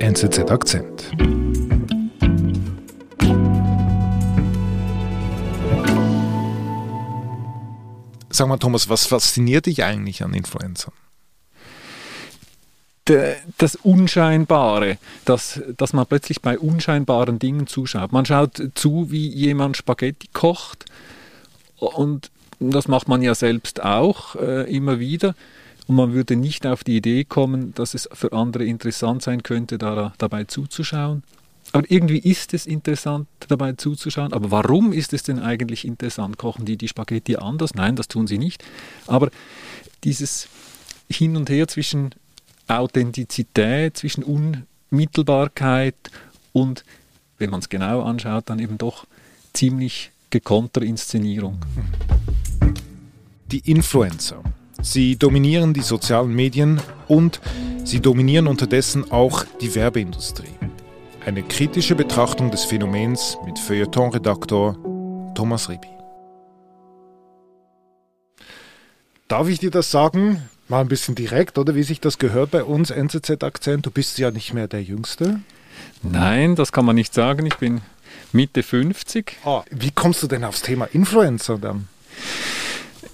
NZZ Akzent. Sag mal, Thomas, was fasziniert dich eigentlich an Influencern? das Unscheinbare, dass, dass man plötzlich bei unscheinbaren Dingen zuschaut. Man schaut zu, wie jemand Spaghetti kocht und das macht man ja selbst auch äh, immer wieder. Und man würde nicht auf die Idee kommen, dass es für andere interessant sein könnte, da, dabei zuzuschauen. Aber irgendwie ist es interessant, dabei zuzuschauen. Aber warum ist es denn eigentlich interessant? Kochen die die Spaghetti anders? Nein, das tun sie nicht. Aber dieses Hin und Her zwischen Authentizität, zwischen Unmittelbarkeit und, wenn man es genau anschaut, dann eben doch ziemlich gekonnter Inszenierung. Die Influencer. Sie dominieren die sozialen Medien und sie dominieren unterdessen auch die Werbeindustrie. Eine kritische Betrachtung des Phänomens mit Feuilleton-Redaktor Thomas Ribi. Darf ich dir das sagen? Mal ein bisschen direkt, oder wie sich das gehört bei uns, NZZ-Akzent. Du bist ja nicht mehr der Jüngste. Nein, das kann man nicht sagen. Ich bin Mitte 50. Ah, wie kommst du denn aufs Thema Influencer dann?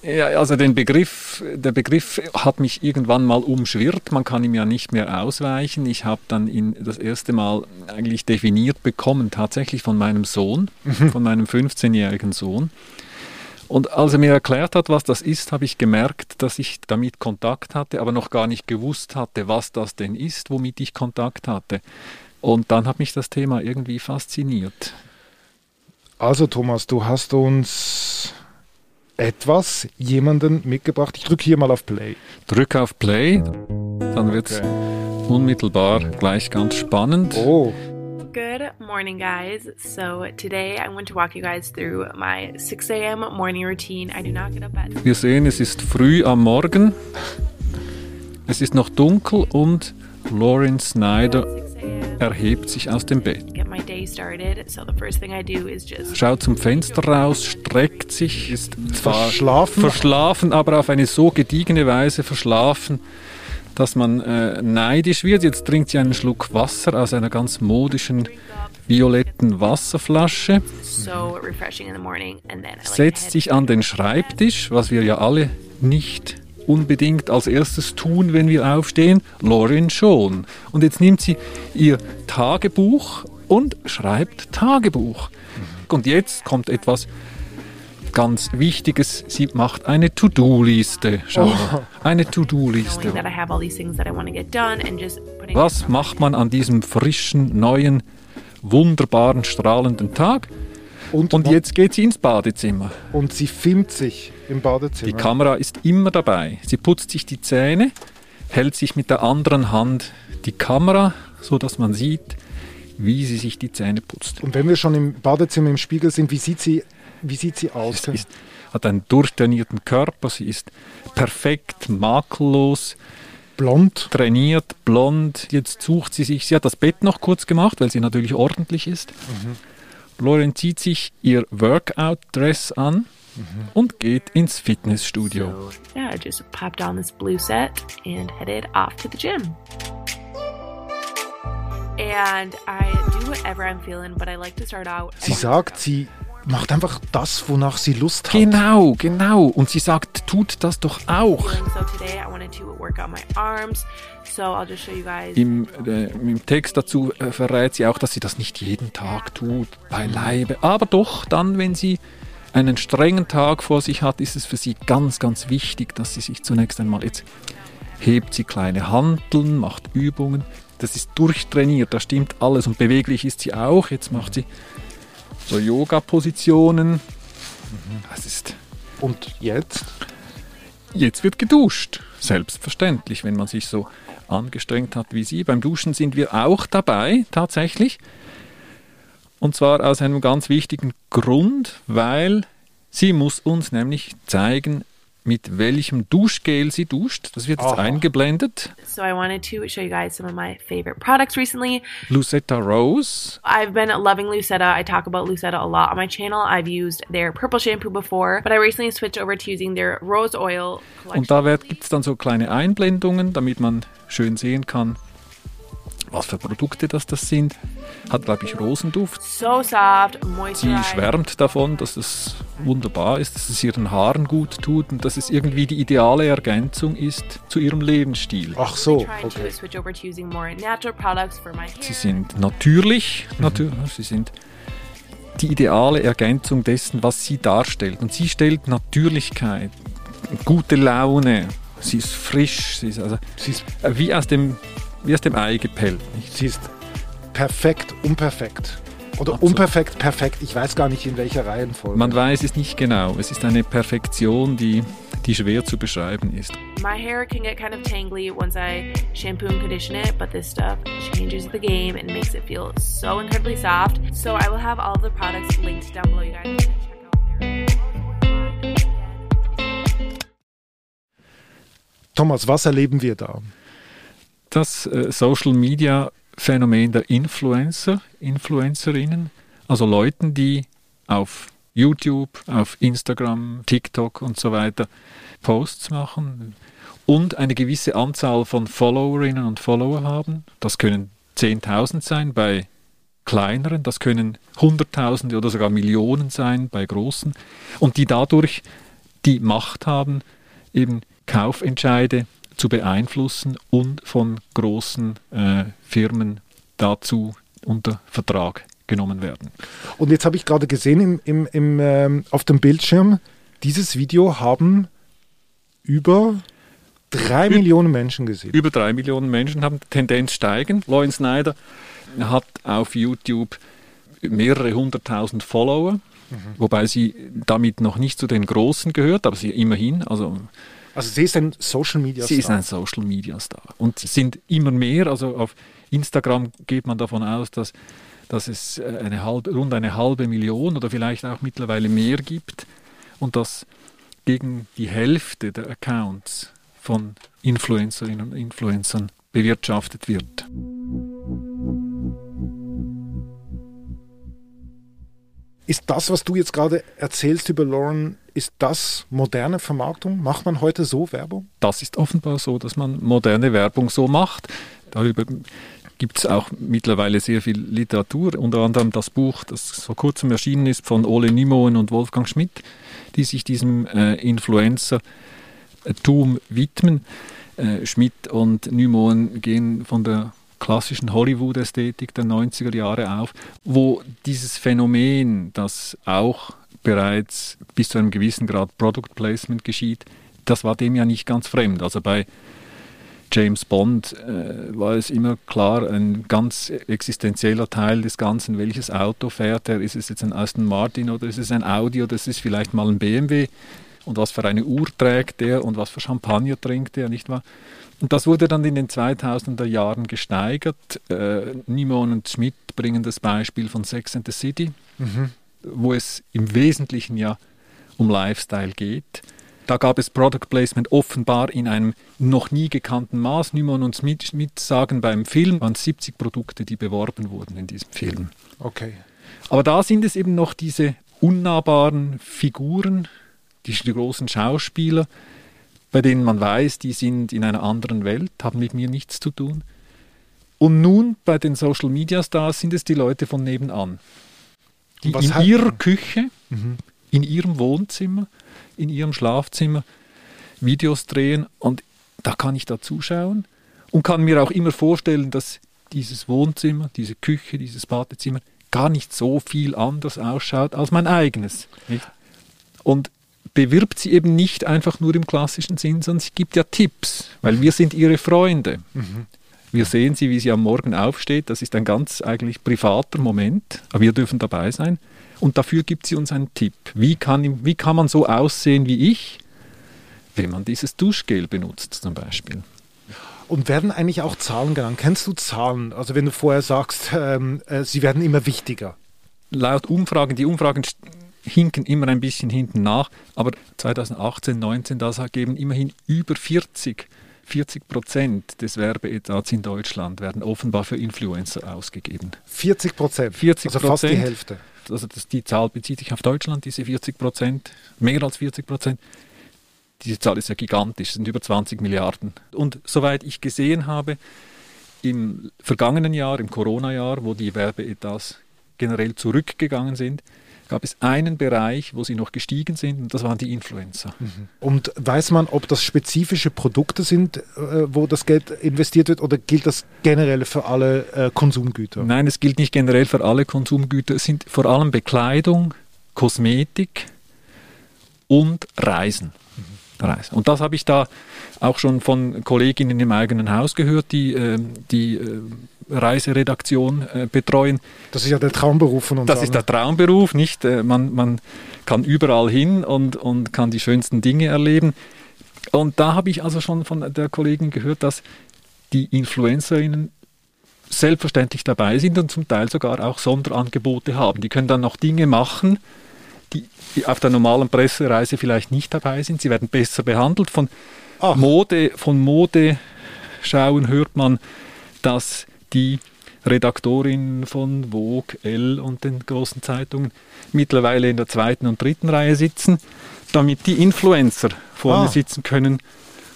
Ja, also den Begriff, der Begriff hat mich irgendwann mal umschwirrt. Man kann ihm ja nicht mehr ausweichen. Ich habe dann ihn das erste Mal eigentlich definiert bekommen, tatsächlich von meinem Sohn, mhm. von meinem 15-jährigen Sohn. Und als er mir erklärt hat, was das ist, habe ich gemerkt, dass ich damit Kontakt hatte, aber noch gar nicht gewusst hatte, was das denn ist, womit ich Kontakt hatte. Und dann hat mich das Thema irgendwie fasziniert. Also Thomas, du hast uns etwas, jemanden mitgebracht. Ich drücke hier mal auf Play. Drück auf Play, dann wird es okay. unmittelbar gleich ganz spannend. Oh. Good morning, guys. So today I want to walk you guys through my 6 a.m. morning routine. I do not get up at. Wir sehen, es ist früh am Morgen. Es ist noch dunkel und Lauren Snyder erhebt sich aus dem Bett. Schaut zum Fenster raus, streckt sich, ist zwar verschlafen, verschlafen aber auf eine so gediegene Weise verschlafen, dass man äh, neidisch wird. Jetzt trinkt sie einen Schluck Wasser aus einer ganz modischen violetten Wasserflasche, setzt sich an den Schreibtisch, was wir ja alle nicht unbedingt als erstes tun, wenn wir aufstehen? Lauren schon. Und jetzt nimmt sie ihr Tagebuch und schreibt Tagebuch. Und jetzt kommt etwas ganz Wichtiges. Sie macht eine To-Do-Liste. Schau oh. eine To-Do-Liste. Was macht man an diesem frischen, neuen, wunderbaren, strahlenden Tag? Und, und jetzt geht sie ins Badezimmer. Und sie filmt sich im Badezimmer. Die Kamera ist immer dabei. Sie putzt sich die Zähne, hält sich mit der anderen Hand die Kamera, so dass man sieht, wie sie sich die Zähne putzt. Und wenn wir schon im Badezimmer im Spiegel sind, wie sieht sie, wie sieht sie aus? Sie ist, hat einen durchtrainierten Körper, sie ist perfekt, makellos. Blond. Trainiert, blond. Jetzt sucht sie sich, sie hat das Bett noch kurz gemacht, weil sie natürlich ordentlich ist. Mhm. Lauren zieht sich ihr Workout-Dress an mhm. und geht ins Fitnessstudio. So, yeah, I just popped on this blue set and headed off to the gym. And I do whatever I'm feeling, but I like to start out. Sie sagt, sie macht einfach das, wonach sie Lust hat. Genau, genau. Und sie sagt, tut das doch auch. Im, äh, Im Text dazu äh, verrät sie auch, dass sie das nicht jeden Tag tut, beileibe. Aber doch, dann, wenn sie einen strengen Tag vor sich hat, ist es für sie ganz, ganz wichtig, dass sie sich zunächst einmal jetzt hebt sie kleine Hanteln, macht Übungen. Das ist durchtrainiert, da stimmt alles und beweglich ist sie auch. Jetzt macht sie so Yoga-Positionen. Das ist. Und jetzt? Jetzt wird geduscht. Selbstverständlich, wenn man sich so angestrengt hat wie Sie. Beim Duschen sind wir auch dabei, tatsächlich. Und zwar aus einem ganz wichtigen Grund, weil sie muss uns nämlich zeigen, mit welchem Duschgel sie duscht. Das wird jetzt Aha. eingeblendet. So I wanted to show you guys some of my favorite products recently. Lucetta Rose. I've been loving Lucetta. I talk about Lucetta a lot on my channel. I've used their purple shampoo before, but I recently switched over to using their rose oil collection. Und da gibt es dann so kleine Einblendungen, damit man schön sehen kann, was für Produkte das, das sind. Hat, glaube ich, Rosenduft. So soft, Sie schwärmt davon, dass es wunderbar ist, dass es ihren Haaren gut tut und dass es irgendwie die ideale Ergänzung ist zu ihrem Lebensstil. Ach so, okay. Sie sind natürlich, natürlich, sie sind die ideale Ergänzung dessen, was sie darstellt. Und sie stellt Natürlichkeit, gute Laune, sie ist frisch, sie ist also Sie ist, wie aus dem, wie aus dem Ei gepellt. Nicht? sie ist perfekt, unperfekt. Oder Absolut. unperfekt, perfekt. Ich weiß gar nicht, in welcher Reihenfolge. Man weiß es nicht genau. Es ist eine Perfektion, die, die schwer zu beschreiben ist. My hair can get kind of tangly once I shampoo and condition it, but this stuff changes the game and makes it feel so incredibly soft. So I will have all of the products linked down below. You guys can check out their. Thomas, was erleben wir da? Das äh, Social Media Phänomen der Influencer, Influencerinnen, also Leuten, die auf YouTube, auf Instagram, TikTok und so weiter Posts machen und eine gewisse Anzahl von Followerinnen und Follower haben. Das können 10.000 sein bei kleineren, das können Hunderttausende oder sogar Millionen sein bei großen und die dadurch die Macht haben, eben Kaufentscheide zu beeinflussen und von großen äh, Firmen dazu unter Vertrag genommen werden. Und jetzt habe ich gerade gesehen im, im, im, ähm, auf dem Bildschirm, dieses Video haben über drei Millionen Menschen gesehen. Über drei Millionen Menschen haben Tendenz steigen. Lauren Snyder hat auf YouTube mehrere hunderttausend Follower, wobei sie damit noch nicht zu den Großen gehört, aber sie immerhin, also Also sie ist ein Social Media Sie ist Star. ein Social Media Star. Und es sind immer mehr, also auf Instagram geht man davon aus, dass, dass es äh, eine halbe, rund eine halbe Million oder vielleicht auch mittlerweile mehr gibt und dass gegen die Hälfte der Accounts von Influencerinnen und Influencern bewirtschaftet wird. Ist das, was du jetzt gerade erzählst über Lauren, ist das moderne Vermarktung? Macht man heute so Werbung? Das ist offenbar so, dass man moderne Werbung so macht. Darüber gibt es auch mittlerweile sehr viel Literatur, unter anderem das Buch, das vor kurzem erschienen ist von Ole Nimoen und Wolfgang Schmidt, die sich diesem äh, Influencer-Tum widmen. Äh, Schmidt und Nimoen gehen von der klassischen Hollywood-Ästhetik der 90er Jahre auf, wo dieses Phänomen, das auch bereits bis zu einem gewissen Grad Product Placement geschieht, das war dem ja nicht ganz fremd. Also bei James Bond äh, war es immer klar, ein ganz existenzieller Teil des Ganzen, welches Auto fährt er, ist es jetzt ein Aston Martin oder ist es ein Audi oder ist es vielleicht mal ein BMW und was für eine Uhr trägt er und was für Champagner trinkt er, nicht wahr? Und das wurde dann in den 2000er Jahren gesteigert. Äh, Nimon und Schmidt bringen das Beispiel von Sex and the City, wo es im Wesentlichen ja um Lifestyle geht. Da gab es Product Placement offenbar in einem noch nie gekannten Maß. Nimon und Schmidt, Schmidt sagen beim Film, waren 70 Produkte, die beworben wurden in diesem Film. Okay. Aber da sind es eben noch diese unnahbaren Figuren, die, die großen Schauspieler, bei denen man weiß, die sind in einer anderen Welt, haben mit mir nichts zu tun. Und nun bei den Social Media Stars sind es die Leute von nebenan, die in hat- ihrer Küche, in ihrem Wohnzimmer, in ihrem Schlafzimmer Videos drehen und da kann ich da zuschauen und kann mir auch immer vorstellen, dass dieses Wohnzimmer, diese Küche, dieses Badezimmer gar nicht so viel anders ausschaut als mein eigenes. Nicht? Und bewirbt sie eben nicht einfach nur im klassischen Sinn, sondern sie gibt ja Tipps, weil wir sind ihre Freunde. Wir sehen sie, wie sie am Morgen aufsteht. Das ist ein ganz eigentlich privater Moment, aber wir dürfen dabei sein. Und dafür gibt sie uns einen Tipp. Wie kann, wie kann man so aussehen wie ich, wenn man dieses Duschgel benutzt zum Beispiel? Und werden eigentlich auch Zahlen genannt? Kennst du Zahlen? Also wenn du vorher sagst, ähm, äh, sie werden immer wichtiger. laut Umfragen, die Umfragen hinken immer ein bisschen hinten nach, aber 2018, 19, das geben immerhin über 40, 40 Prozent des Werbeetats in Deutschland werden offenbar für Influencer ausgegeben. 40 Prozent. 40 Also fast die. Hälfte. Also das, die Zahl bezieht sich auf Deutschland, diese 40 Prozent, mehr als 40 Prozent. Diese Zahl ist ja gigantisch, es sind über 20 Milliarden. Und soweit ich gesehen habe, im vergangenen Jahr, im Corona-Jahr, wo die Werbeetats generell zurückgegangen sind, gab es einen Bereich, wo sie noch gestiegen sind, und das waren die Influencer. Mhm. Und weiß man, ob das spezifische Produkte sind, äh, wo das Geld investiert wird, oder gilt das generell für alle äh, Konsumgüter? Nein, es gilt nicht generell für alle Konsumgüter. Es sind vor allem Bekleidung, Kosmetik und Reisen. Mhm. Reisen. Und das habe ich da auch schon von Kolleginnen im eigenen Haus gehört, die, äh, die äh, Reiseredaktion äh, betreuen. Das ist ja der Traumberuf von uns. Das ist der Traumberuf, nicht? Äh, man, man kann überall hin und, und kann die schönsten Dinge erleben. Und da habe ich also schon von der Kollegin gehört, dass die Influencerinnen selbstverständlich dabei sind und zum Teil sogar auch Sonderangebote haben. Die können dann noch Dinge machen, die auf der normalen Pressereise vielleicht nicht dabei sind. Sie werden besser behandelt. Von Ach. Mode, von Modeschauen hört man, dass die Redaktorinnen von Vogue, L und den großen Zeitungen mittlerweile in der zweiten und dritten Reihe sitzen, damit die Influencer vorne ah. sitzen können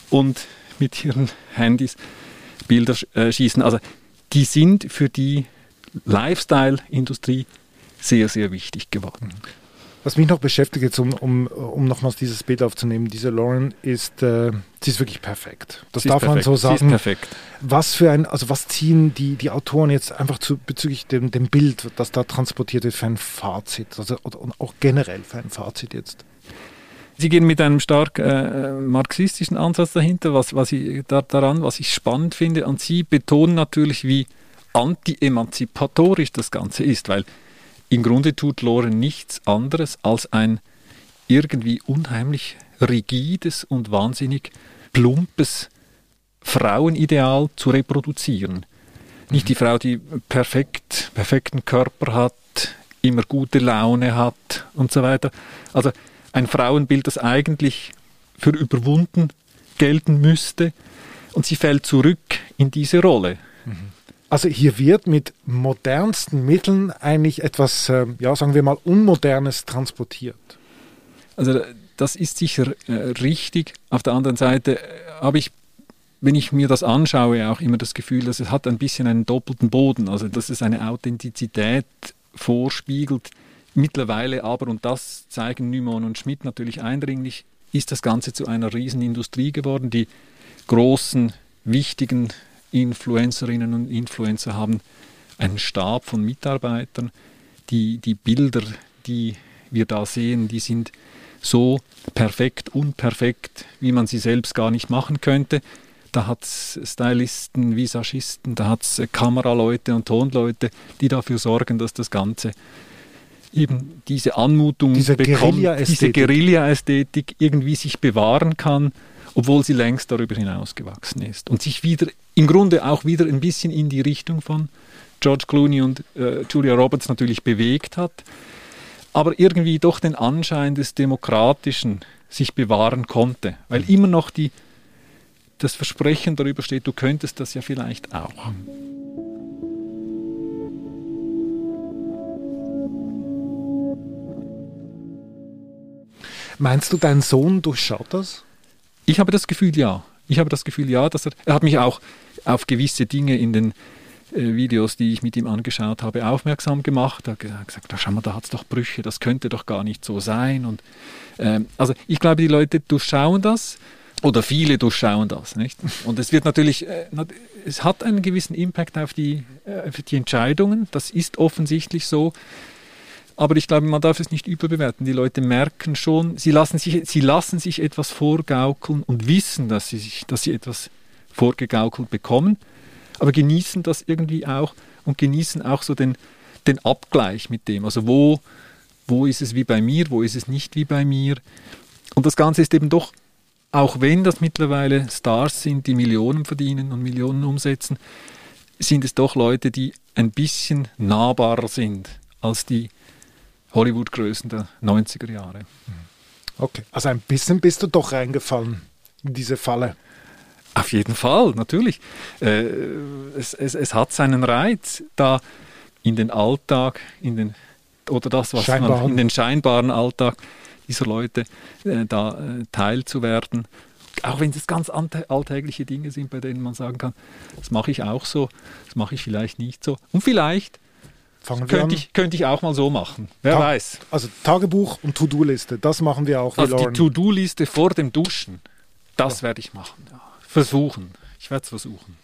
und mit ihren Handys Bilder äh, schießen. Also die sind für die Lifestyle-Industrie sehr, sehr wichtig geworden. Was mich noch beschäftigt, jetzt um, um, um nochmals dieses Bild aufzunehmen, diese Lauren ist, äh, sie ist wirklich perfekt. Das sie darf man so sagen. Sie ist perfekt. Was für ein, also was ziehen die, die Autoren jetzt einfach zu, bezüglich dem, dem Bild, das da transportiert wird, für ein Fazit? Also oder, auch generell für ein Fazit jetzt? Sie gehen mit einem stark äh, marxistischen Ansatz dahinter, was, was ich, da, daran, was ich spannend finde. Und Sie betonen natürlich, wie anti-emanzipatorisch das Ganze ist, weil im Grunde tut Loren nichts anderes als ein irgendwie unheimlich rigides und wahnsinnig plumpes Frauenideal zu reproduzieren. Nicht die Frau, die perfekt, perfekten Körper hat, immer gute Laune hat und so weiter. Also ein Frauenbild, das eigentlich für überwunden gelten müsste. Und sie fällt zurück in diese Rolle. Mhm. Also hier wird mit modernsten Mitteln eigentlich etwas, äh, ja, sagen wir mal, Unmodernes transportiert. Also das ist sicher äh, richtig. Auf der anderen Seite äh, habe ich, wenn ich mir das anschaue, auch immer das Gefühl, dass es hat ein bisschen einen doppelten Boden. Also dass es eine Authentizität vorspiegelt. Mittlerweile aber, und das zeigen Nymon und Schmidt natürlich eindringlich, ist das Ganze zu einer Riesenindustrie geworden. Die großen, wichtigen Influencerinnen und Influencer haben einen Stab von Mitarbeitern. Die, die Bilder, die wir da sehen, die sind so perfekt, unperfekt, wie man sie selbst gar nicht machen könnte. Da hat es Stylisten, Visagisten, da hat es Kameraleute und Tonleute, die dafür sorgen, dass das Ganze eben diese Anmutung diese bekommt, Guerilla diese Guerilla-Ästhetik irgendwie sich bewahren kann obwohl sie längst darüber hinausgewachsen ist und sich wieder im Grunde auch wieder ein bisschen in die Richtung von George Clooney und äh, Julia Roberts natürlich bewegt hat, aber irgendwie doch den Anschein des Demokratischen sich bewahren konnte, weil immer noch die, das Versprechen darüber steht, du könntest das ja vielleicht auch. Meinst du, dein Sohn durchschaut das? Ich habe das Gefühl, ja. Ich habe das Gefühl, ja, dass er, er hat mich auch auf gewisse Dinge in den äh, Videos, die ich mit ihm angeschaut habe, aufmerksam gemacht. Er hat gesagt, schau mal, da hat es doch Brüche, das könnte doch gar nicht so sein. Und, ähm, also ich glaube, die Leute durchschauen das oder viele durchschauen das. Nicht? Und es wird natürlich, äh, es hat einen gewissen Impact auf die, äh, auf die Entscheidungen, das ist offensichtlich so. Aber ich glaube, man darf es nicht überbewerten. Die Leute merken schon, sie lassen sich, sie lassen sich etwas vorgaukeln und wissen, dass sie, sich, dass sie etwas vorgegaukelt bekommen, aber genießen das irgendwie auch und genießen auch so den, den Abgleich mit dem. Also wo, wo ist es wie bei mir, wo ist es nicht wie bei mir. Und das Ganze ist eben doch, auch wenn das mittlerweile Stars sind, die Millionen verdienen und Millionen umsetzen, sind es doch Leute, die ein bisschen nahbarer sind als die Hollywood-Größen der 90er Jahre. Okay, also ein bisschen bist du doch reingefallen in diese Falle. Auf jeden Fall, natürlich. Äh, es, es, es, hat seinen Reiz, da in den Alltag, in den oder das, was man in den scheinbaren Alltag dieser Leute äh, da äh, teilzuwerden auch wenn es ganz alltägliche Dinge sind, bei denen man sagen kann, das mache ich auch so, das mache ich vielleicht nicht so. Und vielleicht könnte ich, könnte ich auch mal so machen. Wer Ta weiß. Also Tagebuch und To-Do-Liste, das machen wir auch. Also die To-Do-Liste vor dem Duschen, das ja. werde ich machen. Versuchen. Ich werde es versuchen.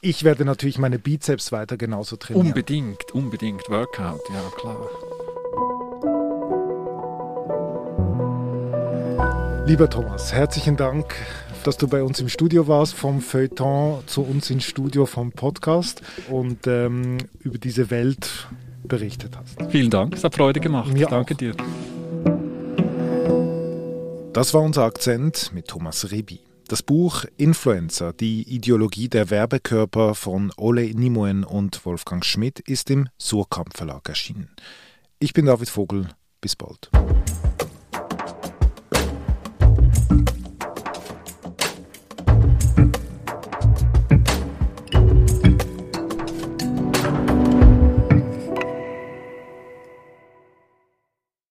Ich werde natürlich meine Bizeps weiter genauso trainieren. Unbedingt, unbedingt. Workout, ja klar. Lieber Thomas, herzlichen Dank, dass du bei uns im Studio warst, vom Feuilleton zu uns ins Studio vom Podcast und ähm, über diese Welt berichtet hast. Vielen Dank, es hat Freude gemacht. Mir Danke auch. dir. Das war unser Akzent mit Thomas Rebi. Das Buch Influencer, die Ideologie der Werbekörper von Ole Nimoen und Wolfgang Schmidt ist im Surkamp Verlag erschienen. Ich bin David Vogel, bis bald.